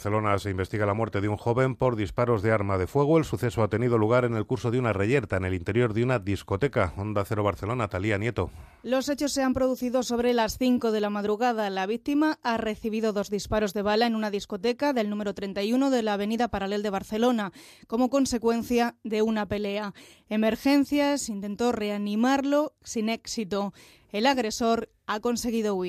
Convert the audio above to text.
Barcelona se investiga la muerte de un joven por disparos de arma de fuego. El suceso ha tenido lugar en el curso de una reyerta en el interior de una discoteca. Onda Cero Barcelona, Talía Nieto. Los hechos se han producido sobre las 5 de la madrugada. La víctima ha recibido dos disparos de bala en una discoteca del número 31 de la avenida Paralel de Barcelona, como consecuencia de una pelea. Emergencias intentó reanimarlo sin éxito. El agresor ha conseguido huir.